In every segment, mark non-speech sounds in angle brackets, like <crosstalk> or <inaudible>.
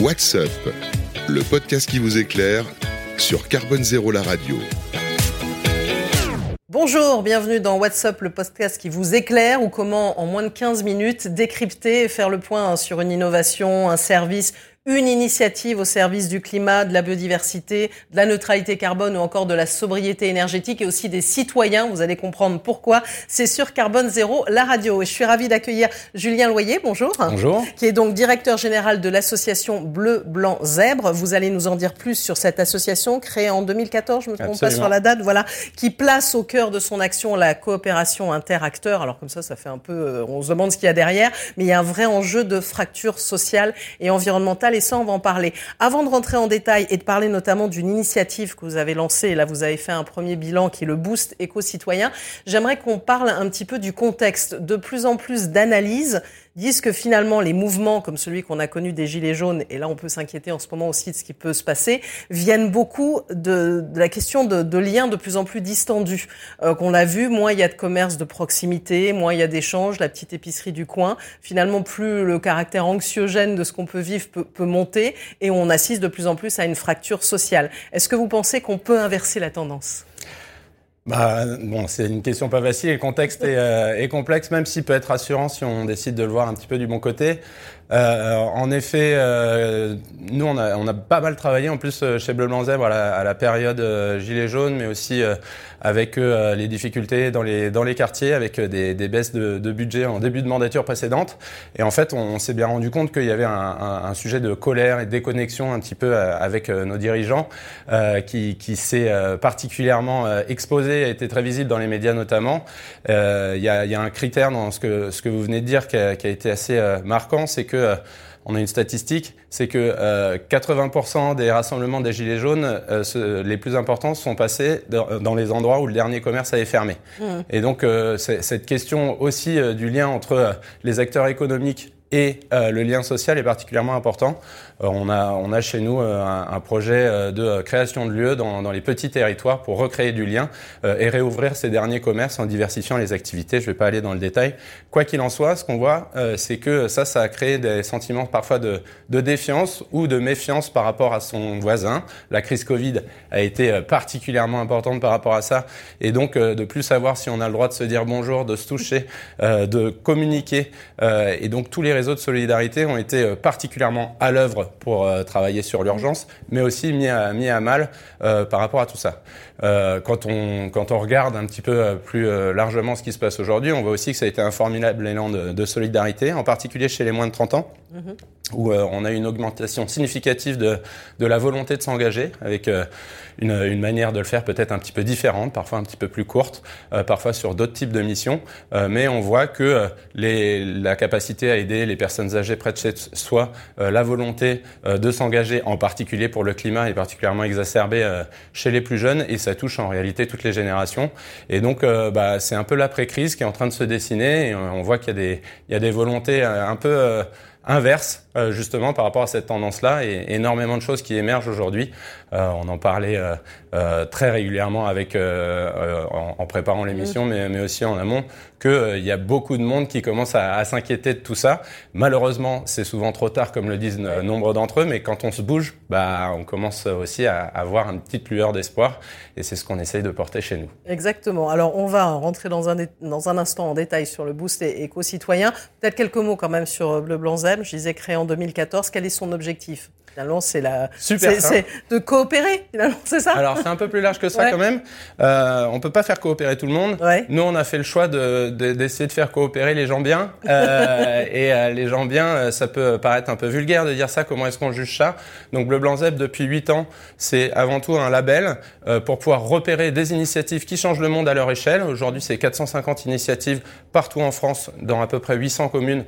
What's Up, le podcast qui vous éclaire sur Carbone Zéro la radio. Bonjour, bienvenue dans What's Up, le podcast qui vous éclaire ou comment en moins de 15 minutes décrypter et faire le point sur une innovation, un service, une initiative au service du climat, de la biodiversité, de la neutralité carbone ou encore de la sobriété énergétique et aussi des citoyens. Vous allez comprendre pourquoi. C'est sur Carbone Zéro, la radio. Et je suis ravie d'accueillir Julien Loyer, bonjour. Bonjour. Qui est donc directeur général de l'association Bleu, Blanc, Zèbre. Vous allez nous en dire plus sur cette association créée en 2014, je me trompe pas sur la date, voilà, qui place au cœur de son action la coopération interacteur. Alors comme ça, ça fait un peu, euh, on se demande ce qu'il y a derrière, mais il y a un vrai enjeu de fracture sociale et environnementale et ça, on va en parler. Avant de rentrer en détail et de parler notamment d'une initiative que vous avez lancée, là, vous avez fait un premier bilan qui est le Boost éco-citoyen, j'aimerais qu'on parle un petit peu du contexte. De plus en plus d'analyses disent que finalement les mouvements comme celui qu'on a connu des Gilets jaunes, et là on peut s'inquiéter en ce moment aussi de ce qui peut se passer, viennent beaucoup de, de la question de, de, liens de plus en plus distendus. Euh, qu'on l'a vu, moins il y a de commerce de proximité, moins il y a d'échanges, la petite épicerie du coin. Finalement, plus le caractère anxiogène de ce qu'on peut vivre peut, peut monter, et on assiste de plus en plus à une fracture sociale. Est-ce que vous pensez qu'on peut inverser la tendance? Bah, bon, c'est une question pas facile. Le contexte est, euh, est, complexe, même s'il peut être rassurant si on décide de le voir un petit peu du bon côté. Euh, en effet, euh, nous, on a, on a pas mal travaillé en plus euh, chez Bleu Blanc Zèbre à la, à la période euh, Gilets jaunes, mais aussi euh, avec les difficultés dans les, dans les quartiers, avec des, des baisses de, de, budget en début de mandature précédente. Et en fait, on, s'est bien rendu compte qu'il y avait un, un, un, sujet de colère et de déconnexion un petit peu avec nos dirigeants, qui, qui s'est particulièrement exposé, a été très visible dans les médias notamment. Il y a, y, a, un critère dans ce que, ce que vous venez de dire qui a, qui a été assez marquant, c'est que euh, on a une statistique, c'est que euh, 80% des rassemblements des Gilets jaunes, euh, ce, les plus importants, sont passés dans, dans, les endroits où le dernier commerce avait fermé. Mmh. Et donc, euh, cette question aussi euh, du lien entre les acteurs économiques et euh, le lien social est particulièrement important. Euh, on, a, on a chez nous euh, un, un, projet de création de lieux dans, dans, les petits territoires pour recréer du lien et réouvrir ces derniers commerces en diversifiant les activités. Je ne vais pas aller dans le détail. Quoi qu'il en soit, ce qu'on voit, c'est que ça, ça a créé des sentiments parfois de, de, défiance ou de méfiance par rapport à son voisin. La crise Covid a été particulièrement importante par rapport à ça. Et donc, de plus savoir si on a le droit de se dire bonjour, de se toucher, de communiquer. et donc, tous les réseaux de solidarité ont été particulièrement à l'œuvre pour euh, travailler sur l'urgence, mais aussi mis à, mis à mal euh, par rapport à tout ça. Euh, quand, on, quand on regarde un petit peu plus largement ce qui se passe aujourd'hui, on voit aussi que ça a été un formidable élan de, de solidarité, en particulier chez les moins de 30 ans. Mmh où euh, on a une augmentation significative de, de la volonté de s'engager, avec euh, une, une, manière de le faire peut-être un petit peu différente, parfois un petit peu plus courte, euh, parfois sur d'autres types de missions, euh, mais on voit que euh, les, la capacité à aider les personnes âgées près de chez soi, euh, la volonté de s'engager, en particulier pour le climat, est particulièrement exacerbée chez les plus jeunes, et ça touche en réalité toutes les générations. Et donc, bah, c'est un peu l'après-crise qui est en train de se dessiner, et on voit qu'il y a des, volontés un peu inverse euh, justement par rapport à cette tendance-là et énormément de choses qui émergent aujourd'hui. Euh, on en parlait euh, très régulièrement avec en, en, préparant l'émission, mais, mais, aussi en amont, qu'il y a beaucoup de monde qui commence à, à s'inquiéter de tout ça. Malheureusement, c'est souvent trop tard, comme le disent nombre d'entre eux, mais quand on se bouge, bah, on commence aussi à avoir une petite lueur d'espoir, et c'est ce qu'on essaye de porter chez nous. Exactement. Alors, on va rentrer dans un, dans un instant en détail sur le boost éco-citoyen. Peut-être quelques mots quand même sur Bleu Blanc Zem. Je disais créé en 2014. Quel est son objectif? Finalement, c'est la, c'est de coopérer. Finalement, c'est ça? Alors, c'est un peu plus large que ça ouais. quand même. Euh, on peut pas faire coopérer tout le monde. Ouais. Nous, on a fait le choix de, d'essayer de, de, faire coopérer les gens bien. Euh, <laughs> et euh, les gens bien, euh, ça peut paraître un peu vulgaire de dire ça. Comment est-ce qu'on juge ça? Donc, Bleu Blanc Zeb, depuis 8 ans, c'est avant tout un label pour pouvoir repérer des initiatives qui changent le monde à leur échelle. Aujourd'hui, c'est 450 initiatives partout en France, dans à peu près 800 communes,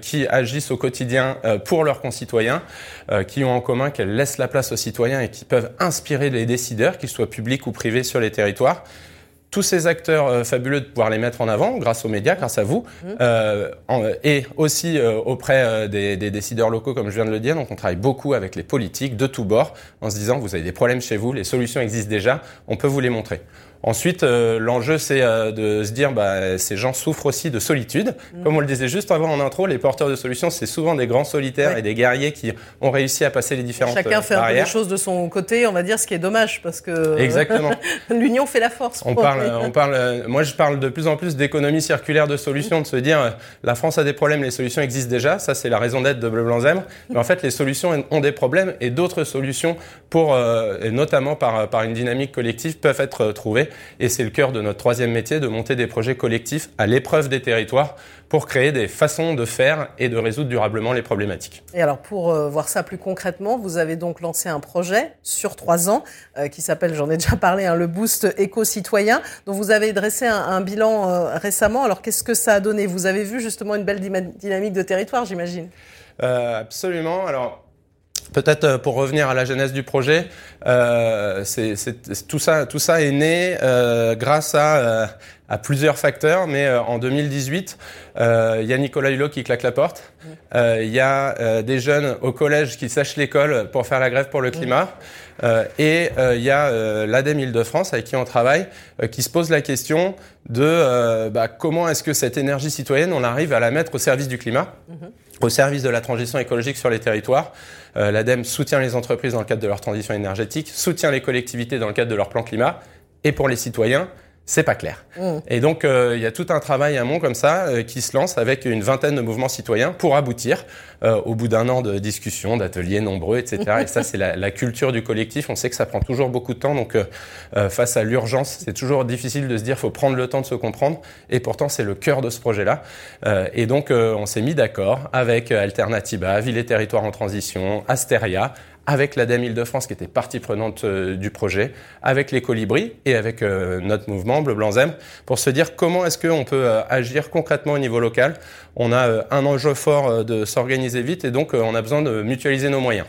qui agissent au quotidien pour leurs concitoyens qui ont en commun qu'elles laissent la place aux citoyens et qui peuvent inspirer les décideurs, qu'ils soient publics ou privés sur les territoires. Tous ces acteurs euh, fabuleux de pouvoir les mettre en avant grâce aux médias, grâce à vous, mmh. euh, en, et aussi euh, auprès euh, des, des, décideurs locaux, comme je viens de le dire. Donc on travaille beaucoup avec les politiques de tous bords en se disant vous avez des problèmes chez vous, les solutions existent déjà, on peut vous les montrer. Ensuite, euh, l'enjeu, c'est euh, de se dire, bah, ces gens souffrent aussi de solitude. Mm. Comme on le disait juste avant en intro, les porteurs de solutions, c'est souvent des grands solitaires et des guerriers qui ont réussi à passer les différentes Chacun euh, fait un peu les choses de son côté, on va dire, ce qui est dommage, parce que exactement. <laughs> l'union fait la force. On parle, on parle. Moi, je parle de plus en plus d'économie circulaire de solutions, de se dire, la France a des problèmes, les solutions existent déjà. Ça, c'est la raison d'être de Bleu Blanc Zèbre. Mais en fait, les solutions ont des problèmes et d'autres solutions, pour, et notamment par, par une dynamique collective, peuvent être trouvées. Et c'est le cœur de notre troisième métier, de monter des projets collectifs à l'épreuve des territoires pour créer des façons de faire et de résoudre durablement les problématiques. Et alors pour euh, voir ça plus concrètement, vous avez donc lancé un projet sur trois ans euh, qui s'appelle, j'en ai déjà parlé, hein, le Boost éco-citoyen, dont vous avez dressé un, un bilan euh, récemment. Alors qu'est-ce que ça a donné? Vous avez vu justement une belle dynamique de territoire, j'imagine? Absolument. Alors Peut-être euh, pour revenir à la genèse du projet, euh, c'est, tout ça, tout ça est né euh, grâce à, euh, à, plusieurs facteurs. Mais euh, en 2018, il y a Nicolas Hulot qui claque la porte. Il y a des jeunes au collège qui sèchent l'école pour faire la grève pour le climat. et il y a l'ADEME Île-de-France avec qui on travaille, qui se pose la question de bah, comment est-ce que cette énergie citoyenne, on arrive à la mettre au service du climat? Mm-hmm au service de la transition écologique sur les territoires. Euh, L'ADEME soutient les entreprises dans le cadre de leur transition énergétique, soutient les collectivités dans le cadre de leur plan climat, et pour les citoyens, c'est pas clair. Mmh. Et donc, euh, il y a tout un travail amont comme ça euh, qui se lance avec une vingtaine de mouvements citoyens pour aboutir euh, au bout d'un an de discussions, d'ateliers nombreux, etc. Et ça, c'est la, la, culture du collectif. On sait que ça prend toujours beaucoup de temps. Donc, face à l'urgence, c'est toujours difficile de se dire faut prendre le temps de se comprendre. Et pourtant, c'est le cœur de ce projet-là. et donc, on s'est mis d'accord avec Alternativa, Ville et Territoires en Transition, Asteria, avec l'ADEME Île-de-France qui était partie prenante euh, du projet, avec les colibris et avec euh, notre mouvement Bleu Blanc Zem pour se dire comment est-ce qu'on peut euh, agir concrètement au niveau local. On a un enjeu fort de s'organiser vite et donc on a besoin de mutualiser nos moyens.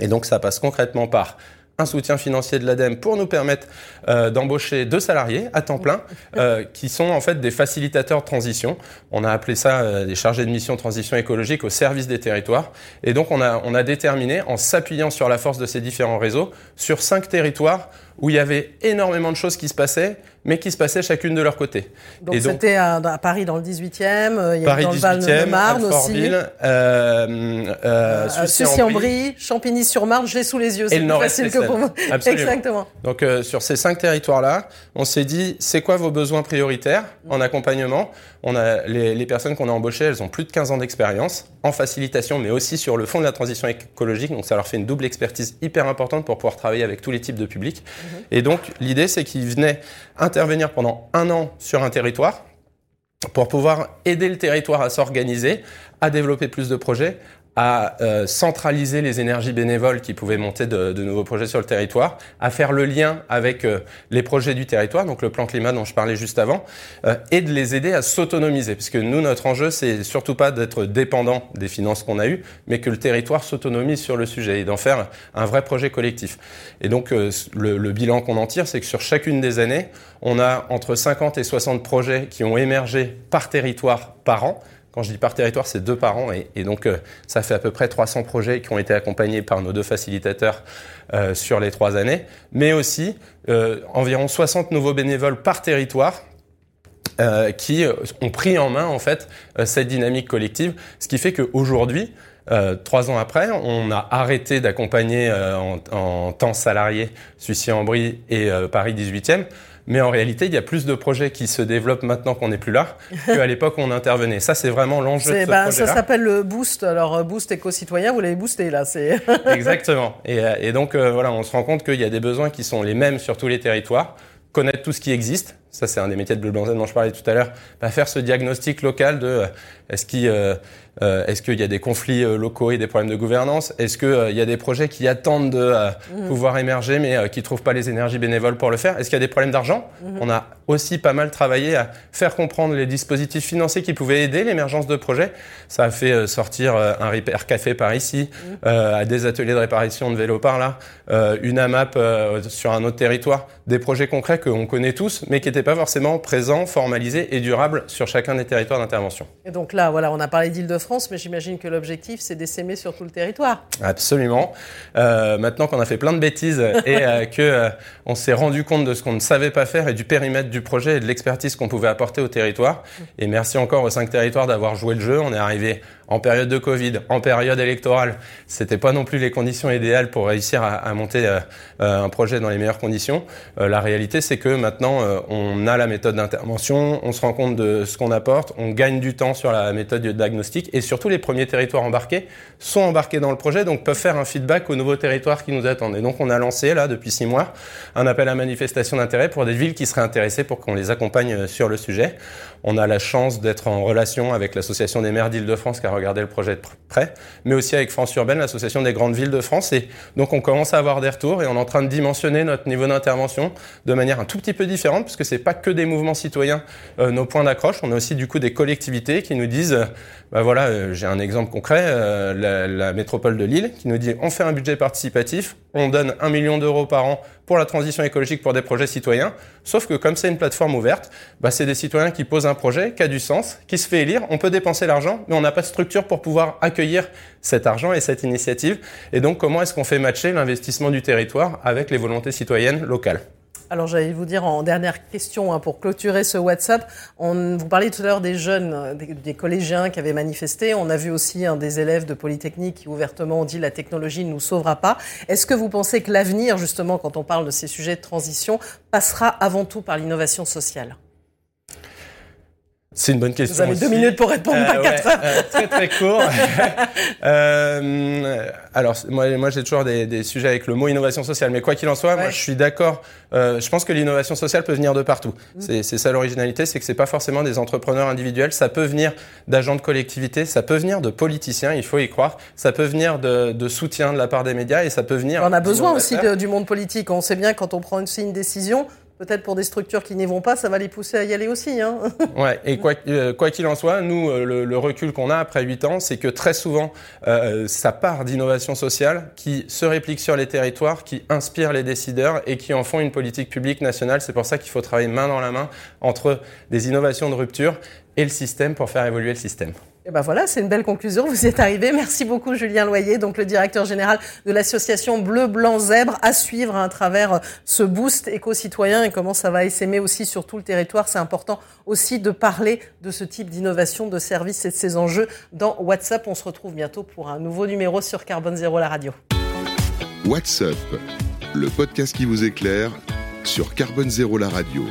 Et donc ça passe concrètement par un soutien financier de l'ADEME pour nous permettre euh, d'embaucher deux salariés à temps plein, euh, qui sont en fait des facilitateurs de transition. On a appelé ça euh, des chargés de mission transition écologique au service des territoires. Et donc on a, on a déterminé, en s'appuyant sur la force de ces différents réseaux, sur cinq territoires où il y avait énormément de choses qui se passaient, mais qui se passaient chacune de leur côté. Donc c'était à, à, Paris dans le 18e, euh, il y avait dans le Val-de-Marne aussi. Euh, euh, euh, Sucy-en-Brie, Champigny-sur-Marne, je l'ai sous les yeux, c'est plus facile que pour moi. Exactement. Donc euh, sur ces cinq territoires-là, on s'est dit, c'est quoi vos besoins prioritaires en accompagnement? On a les, les personnes qu'on a embauchées, elles ont plus de 15 ans d'expérience en facilitation, mais aussi sur le fond de la transition écologique. Donc ça leur fait une double expertise hyper importante pour pouvoir travailler avec tous les types de publics. Mhm. Et donc l'idée, c'est qu'ils venaient intervenir pendant un an sur un territoire pour pouvoir aider le territoire à s'organiser, à développer plus de projets, à euh, centraliser les énergies bénévoles qui pouvaient monter de, de, nouveaux projets sur le territoire, à faire le lien avec euh, les projets du territoire, donc le plan climat dont je parlais juste avant, euh, et de les aider à s'autonomiser. Puisque nous, notre enjeu, c'est surtout pas d'être dépendant des finances qu'on a eues, mais que le territoire s'autonomise sur le sujet et d'en faire un vrai projet collectif. Et donc, le, le bilan qu'on en tire, c'est que sur chacune des années, on a entre 50 et 60 projets qui ont émergé par territoire par an. Quand je dis par territoire, c'est deux par an. Et, donc, euh, ça fait à peu près 300 projets qui ont été accompagnés par nos deux facilitateurs euh, sur les trois années. Mais aussi euh, environ 60 nouveaux bénévoles par territoire qui ont pris en main, en fait, cette dynamique collective. Ce qui fait qu'aujourd'hui, trois ans après, on a arrêté d'accompagner en, temps salarié Sucy-en-Brie et Paris 18e. Mais en réalité, il y a plus de projets qui se développent maintenant qu'on n'est plus là <laughs> qu'à l'époque où on intervenait. Ça, c'est vraiment l'enjeu de ce bah, Ça s'appelle le Boost. Alors, Boost éco-citoyen, vous l'avez boosté là. C'est <laughs> Exactement. Et, et donc, voilà, on se rend compte qu'il y a des besoins qui sont les mêmes sur tous les territoires. Connaître tout ce qui existe, ça c'est un des métiers de Bleu Blanc dont je parlais tout à l'heure, bah, faire ce diagnostic local de est-ce qu'il euh, euh, est-ce qu'il y a des conflits euh, locaux et des problèmes de gouvernance? Est-ce qu'il euh, y a des projets qui attendent de mmh. pouvoir émerger mais qui trouvent pas les énergies bénévoles pour le faire? Est-ce qu'il y a des problèmes d'argent? Mmh. On a aussi pas mal travaillé à faire comprendre les dispositifs financiers qui pouvaient aider l'émergence de projets. Ça a fait sortir un repair café par ici, mmh. à des ateliers de réparation de vélos par là, une AMAP sur un autre territoire, des projets concrets qu'on connaît tous mais qui n'étaient pas forcément présents, formalisés et durables sur chacun des territoires d'intervention. Et donc là, voilà, on a parlé d'Île-de-France Île-de-France, mais j'imagine que l'objectif, c'est d'essaimer sur tout le territoire. Absolument. Euh, maintenant qu'on a fait plein de bêtises et euh, <laughs> que euh, on s'est rendu compte de ce qu'on ne savait pas faire et du périmètre du projet et de l'expertise qu'on pouvait apporter au territoire. Et merci encore aux cinq territoires d'avoir joué le jeu. On est arrivé en période de Covid, en période électorale. C'était pas non plus les conditions idéales pour réussir à, à monter euh, un projet dans les meilleures conditions. La réalité, c'est que maintenant, euh, on a la méthode d'intervention, on se rend compte de ce qu'on apporte, on gagne du temps sur la méthode de diagnostic et surtout les premiers territoires embarqués sont embarqués dans le projet, donc peuvent faire un feedback aux nouveaux territoires qui nous attendent. Et donc, on a lancé là depuis six mois un appel à manifestation d'intérêt pour des villes qui seraient intéressées pour qu'on les accompagne sur le sujet. On a la chance d'être en relation avec l'association des maires d'Île-de-France qui a regardé le projet de près, mais aussi avec France Urbaine, l'association des grandes villes de France. Et donc on commence à avoir des retours et on est en train de dimensionner notre niveau d'intervention de manière un tout petit peu différente, puisque c'est pas que des mouvements citoyens euh, nos points d'accroche. On a aussi du coup des collectivités qui nous disent, euh, bah voilà, euh, j'ai un exemple concret, la, la métropole de Lille qui nous dit on fait un budget participatif, on donne un million d'euros par an pour la transition écologique pour des projets citoyens. Sauf que comme c'est une plateforme ouverte, bah, c'est des citoyens qui posent un projet qui a du sens, qui se fait élire. On peut dépenser l'argent, mais on n'a pas de structure pour pouvoir accueillir cet argent et cette initiative. Et donc, comment est-ce qu'on fait matcher l'investissement du territoire avec les volontés citoyennes locales? Alors j'allais vous dire en dernière question hein, pour clôturer ce WhatsApp, on, vous parliez tout à l'heure des jeunes, des, collégiens qui avaient manifesté. On a vu aussi des élèves de Polytechnique qui ouvertement ont dit la technologie ne nous sauvera pas. Est-ce que vous pensez que l'avenir, justement, quand on parle de ces sujets de transition, passera avant tout par l'innovation sociale? C'est une bonne question. Vous avez deux minutes pour répondre, euh, pas quatre heures. Euh, très très court. <laughs> euh, alors moi, moi j'ai toujours des, des, sujets avec le mot innovation sociale, mais quoi qu'il en soit, ouais. moi je suis d'accord. Euh, je pense que l'innovation sociale peut venir de partout. Mmh. C'est ça l'originalité, c'est que c'est pas forcément des entrepreneurs individuels. Ça peut venir d'agents de collectivité, ça peut venir de politiciens. Il faut y croire. Ça peut venir de, de soutien de la part des médias et ça peut venir. On a besoin aussi de, du monde politique. On sait bien quand on prend aussi une décision peut-être pour des structures qui n'y vont pas, ça va les pousser à y aller aussi. Hein. <laughs> ouais, et quoi euh, quoi qu'il en soit, nous, euh, le, recul qu'on a après huit ans, c'est que très souvent, euh, ça part d'innovation sociale qui se réplique sur les territoires, qui inspire les décideurs et qui en font une politique publique nationale. C'est pour ça qu'il faut travailler main dans la main entre des innovations de rupture et le système pour faire évoluer le système. Et ben voilà, c'est une belle conclusion. Vous y êtes arrivé. Merci beaucoup, Julien Loyer, donc le directeur général de l'association Bleu Blanc Zèbre, à suivre à travers ce boost éco-citoyen et comment ça va essaimer aussi sur tout le territoire. C'est important aussi de parler de ce type d'innovation, de services et de ces enjeux dans WhatsApp. On se retrouve bientôt pour un nouveau numéro sur Carbone Zéro, la radio. WhatsApp, le podcast qui vous éclaire sur Carbone Zéro, la radio.